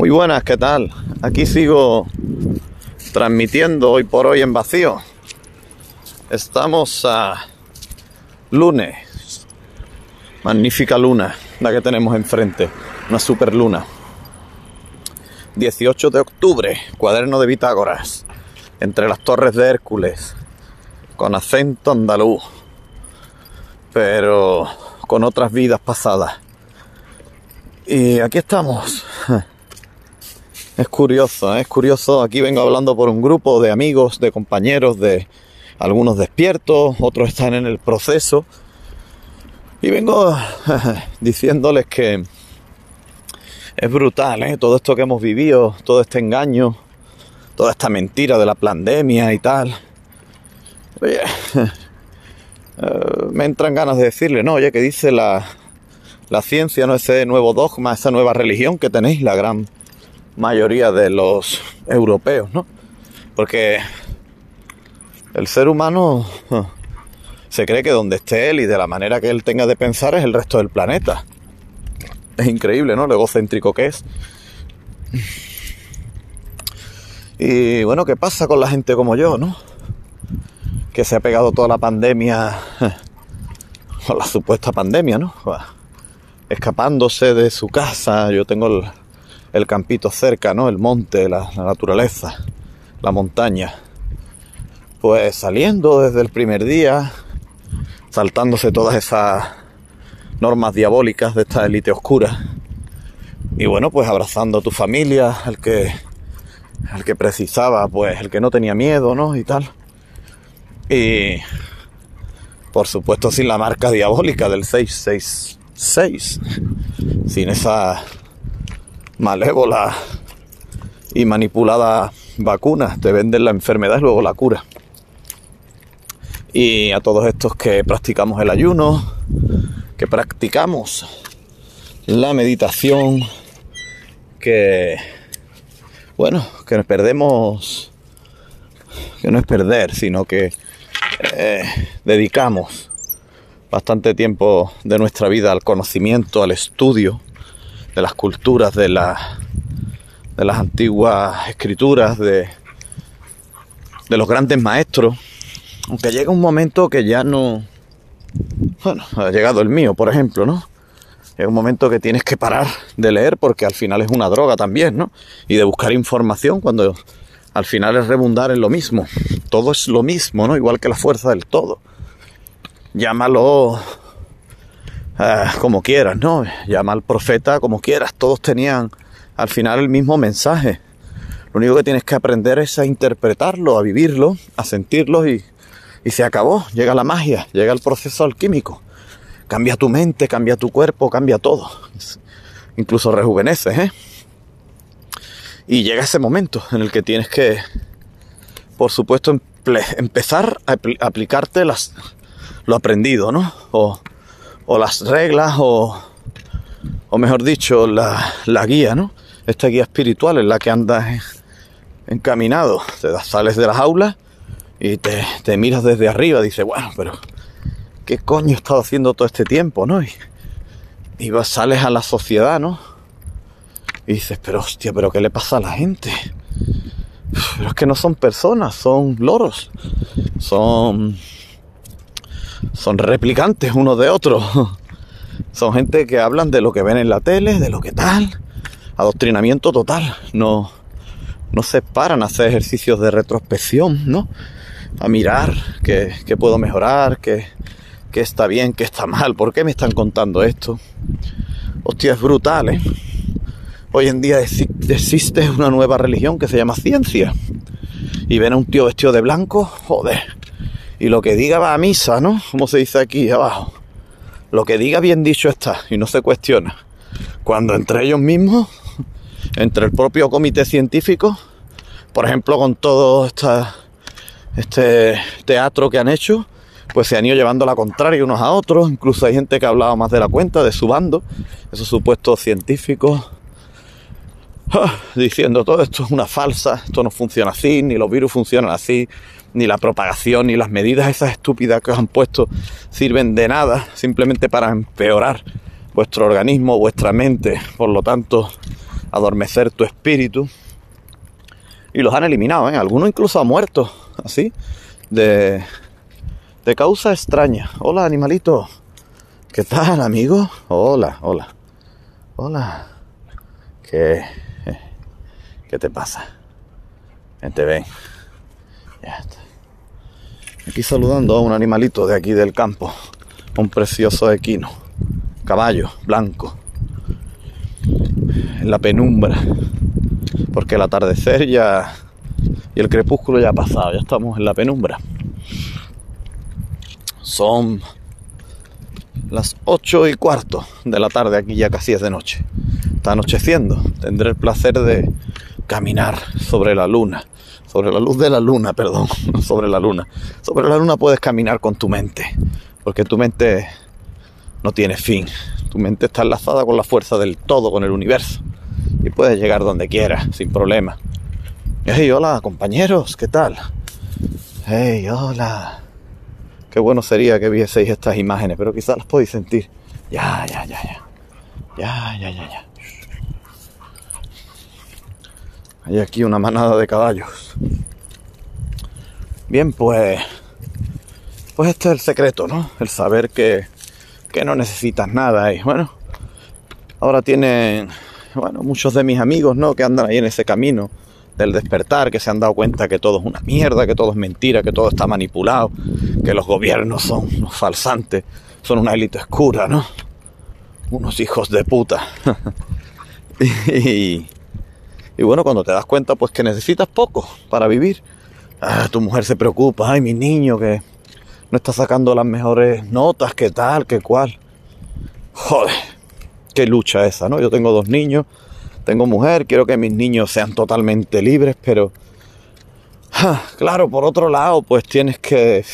Muy buenas, ¿qué tal? Aquí sigo transmitiendo hoy por hoy en vacío. Estamos a lunes. Magnífica luna, la que tenemos enfrente. Una super luna. 18 de octubre, cuaderno de Bitágoras. Entre las torres de Hércules. Con acento andaluz. Pero con otras vidas pasadas. Y aquí estamos. Es curioso, ¿eh? es curioso. Aquí vengo hablando por un grupo de amigos, de compañeros, de algunos despiertos, otros están en el proceso. Y vengo diciéndoles que es brutal, ¿eh? todo esto que hemos vivido, todo este engaño, toda esta mentira de la pandemia y tal. Oye, eh, me entran ganas de decirle, no, oye, que dice la, la ciencia, no ese nuevo dogma, esa nueva religión que tenéis, la gran mayoría de los europeos, ¿no? Porque el ser humano se cree que donde esté él y de la manera que él tenga de pensar es el resto del planeta. Es increíble, ¿no? Lo egocéntrico que es. Y bueno, ¿qué pasa con la gente como yo, no? Que se ha pegado toda la pandemia, o la supuesta pandemia, ¿no? Escapándose de su casa. Yo tengo el, el campito cerca, ¿no? El monte, la, naturaleza, la montaña. Pues saliendo desde el primer día, saltándose todas esas normas diabólicas de esta élite oscura. Y bueno, pues abrazando a tu familia, al que, al que precisaba, pues el que no tenía miedo, ¿no? Y tal. Y por supuesto sin la marca diabólica del 666, sin esa malévola y manipulada vacuna. Te venden la enfermedad y luego la cura. Y a todos estos que practicamos el ayuno, que practicamos la meditación, que, bueno, que nos perdemos, que no es perder, sino que eh, dedicamos bastante tiempo de nuestra vida al conocimiento, al estudio, de las culturas, de, la, de las antiguas escrituras, de, de los grandes maestros. Aunque llega un momento que ya no... Bueno, ha llegado el mío, por ejemplo, ¿no? Llega un momento que tienes que parar de leer porque al final es una droga también, ¿no? Y de buscar información cuando al final es rebundar en lo mismo. Todo es lo mismo, ¿no? Igual que la fuerza del todo. Llámalo Ah, como quieras, ¿no? Llama al profeta como quieras, todos tenían al final el mismo mensaje. Lo único que tienes que aprender es a interpretarlo, a vivirlo, a sentirlo y, y se acabó. Llega la magia, llega el proceso alquímico. Cambia tu mente, cambia tu cuerpo, cambia todo. Incluso rejuveneces, ¿eh? Y llega ese momento en el que tienes que, por supuesto, empezar a aplicarte las, lo aprendido, ¿no? O las reglas o, o mejor dicho, la, la, guía, ¿no? Esta guía espiritual en la que andas encaminado. Te sales de las aulas y te, te miras desde arriba. Dices, bueno, pero ¿qué coño he estado haciendo todo este tiempo, no? Y, y vas, sales a la sociedad, ¿no? Y dices, pero hostia, pero ¿qué le pasa a la gente? Pero es que no son personas, son loros. Son son replicantes unos de otros. Son gente que hablan de lo que ven en la tele, de lo que tal. Adoctrinamiento total. No, no se paran a hacer ejercicios de retrospección, ¿no? A mirar qué, puedo mejorar, qué, qué está bien, qué está mal, por qué me están contando esto. Hostia, es brutal, ¿eh? Hoy en día existe una nueva religión que se llama ciencia. Y ven a un tío vestido de blanco, joder, y lo que diga va a misa, ¿no? Como se dice aquí abajo. Lo que diga bien dicho está y no se cuestiona. Cuando entre ellos mismos, entre el propio comité científico, por ejemplo, con todo este teatro que han hecho, pues se han ido llevando la contraria unos a otros. Incluso hay gente que ha hablado más de la cuenta, de su bando, esos supuestos científicos, ¡ah! diciendo todo esto es una falsa, esto no funciona así, ni los virus funcionan así, ni la propagación, ni las medidas esas estúpidas que os han puesto sirven de nada, simplemente para empeorar vuestro organismo, vuestra mente. Por lo tanto, adormecer tu espíritu. Y los han eliminado, ¿eh? Algunos incluso han muerto, así, de, de causa extraña. Hola, animalito. ¿Qué tal, amigo? Hola, hola. Hola. ¿Qué, qué te pasa? Vente, ven. Aquí saludando a un animalito de aquí del campo. Un precioso equino. Caballo blanco. En la penumbra. Porque el atardecer ya. Y el crepúsculo ya ha pasado. Ya estamos en la penumbra. Son las 8 y cuarto de la tarde, aquí ya casi es de noche. Está anocheciendo. Tendré el placer de caminar sobre la luna. Sobre la luz de la luna, perdón. Sobre la luna. Sobre la luna puedes caminar con tu mente. Porque tu mente no tiene fin. Tu mente está enlazada con la fuerza del todo, con el universo. Y puedes llegar donde quieras, sin problema. Hey, hola, compañeros, ¿qué tal? Hey, hola. Qué bueno sería que vieseis estas imágenes, pero quizás las podéis sentir. Ya, ya, ya, ya. Ya, ya, ya, ya. Hay aquí una manada de caballos. Bien, pues. Pues este es el secreto, ¿no? El saber que, que no necesitas nada. Y bueno, ahora tienen. Bueno, muchos de mis amigos, ¿no? Que andan ahí en ese camino del despertar, que se han dado cuenta que todo es una mierda, que todo es mentira, que todo está manipulado, que los gobiernos son unos falsantes, son una élite oscura, ¿no? Unos hijos de puta. y, y, bueno, cuando te das cuenta, pues que necesitas poco para vivir. Ah, tu mujer se preocupa, ay, mi niño que no está sacando las mejores notas, qué tal, qué cual. Joder, qué lucha esa, ¿no? Yo tengo dos niños tengo mujer, quiero que mis niños sean totalmente libres, pero claro, por otro lado, pues tienes que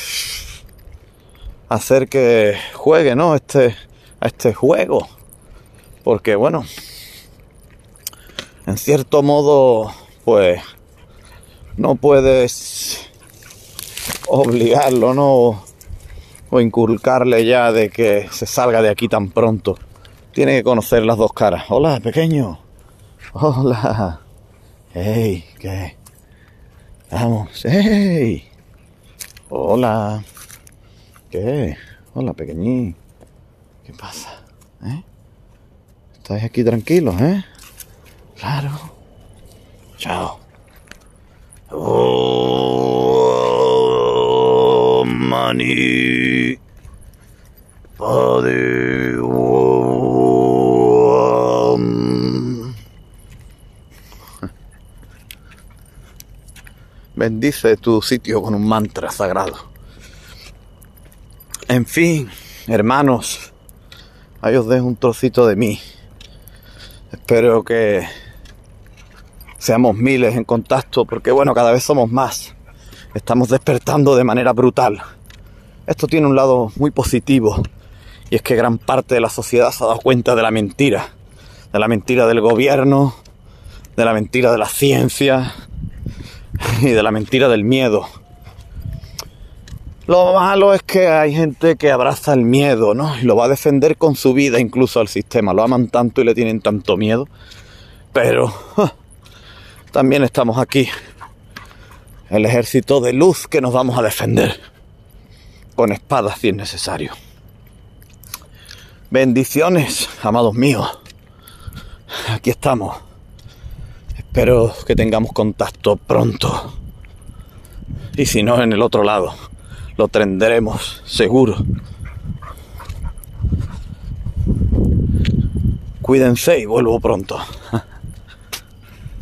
hacer que juegue, ¿no? Este, a este juego. Porque bueno, en cierto modo, pues no puedes obligarlo, ¿no? O inculcarle ya de que se salga de aquí tan pronto. Tiene que conocer las dos caras. Hola, pequeño. Hola. Hey, ¿qué? Vamos. Hey. Hola. ¿Qué? Hola, pequeñín. ¿Qué pasa? ¿Eh? ¿Estáis aquí tranquilos, eh? Claro. Chao. Oh, money. Padre. Bendice tu sitio con un mantra sagrado. En fin, hermanos, ahí os dejo un trocito de mí. Espero que seamos miles en contacto, porque bueno, cada vez somos más. Estamos despertando de manera brutal. Esto tiene un lado muy positivo, y es que gran parte de la sociedad se ha dado cuenta de la mentira, de la mentira del gobierno, de la mentira de la ciencia, y de la mentira del miedo. Lo malo es que hay gente que abraza el miedo, ¿no? Y lo va a defender con su vida incluso al sistema. Lo aman tanto y le tienen tanto miedo. Pero también estamos aquí. El ejército de luz que nos vamos a defender. Con espadas si es necesario. Bendiciones, amados míos. Aquí estamos. Espero que tengamos contacto pronto. Y si no, en el otro lado, lo tendremos seguro. Cuídense y vuelvo pronto.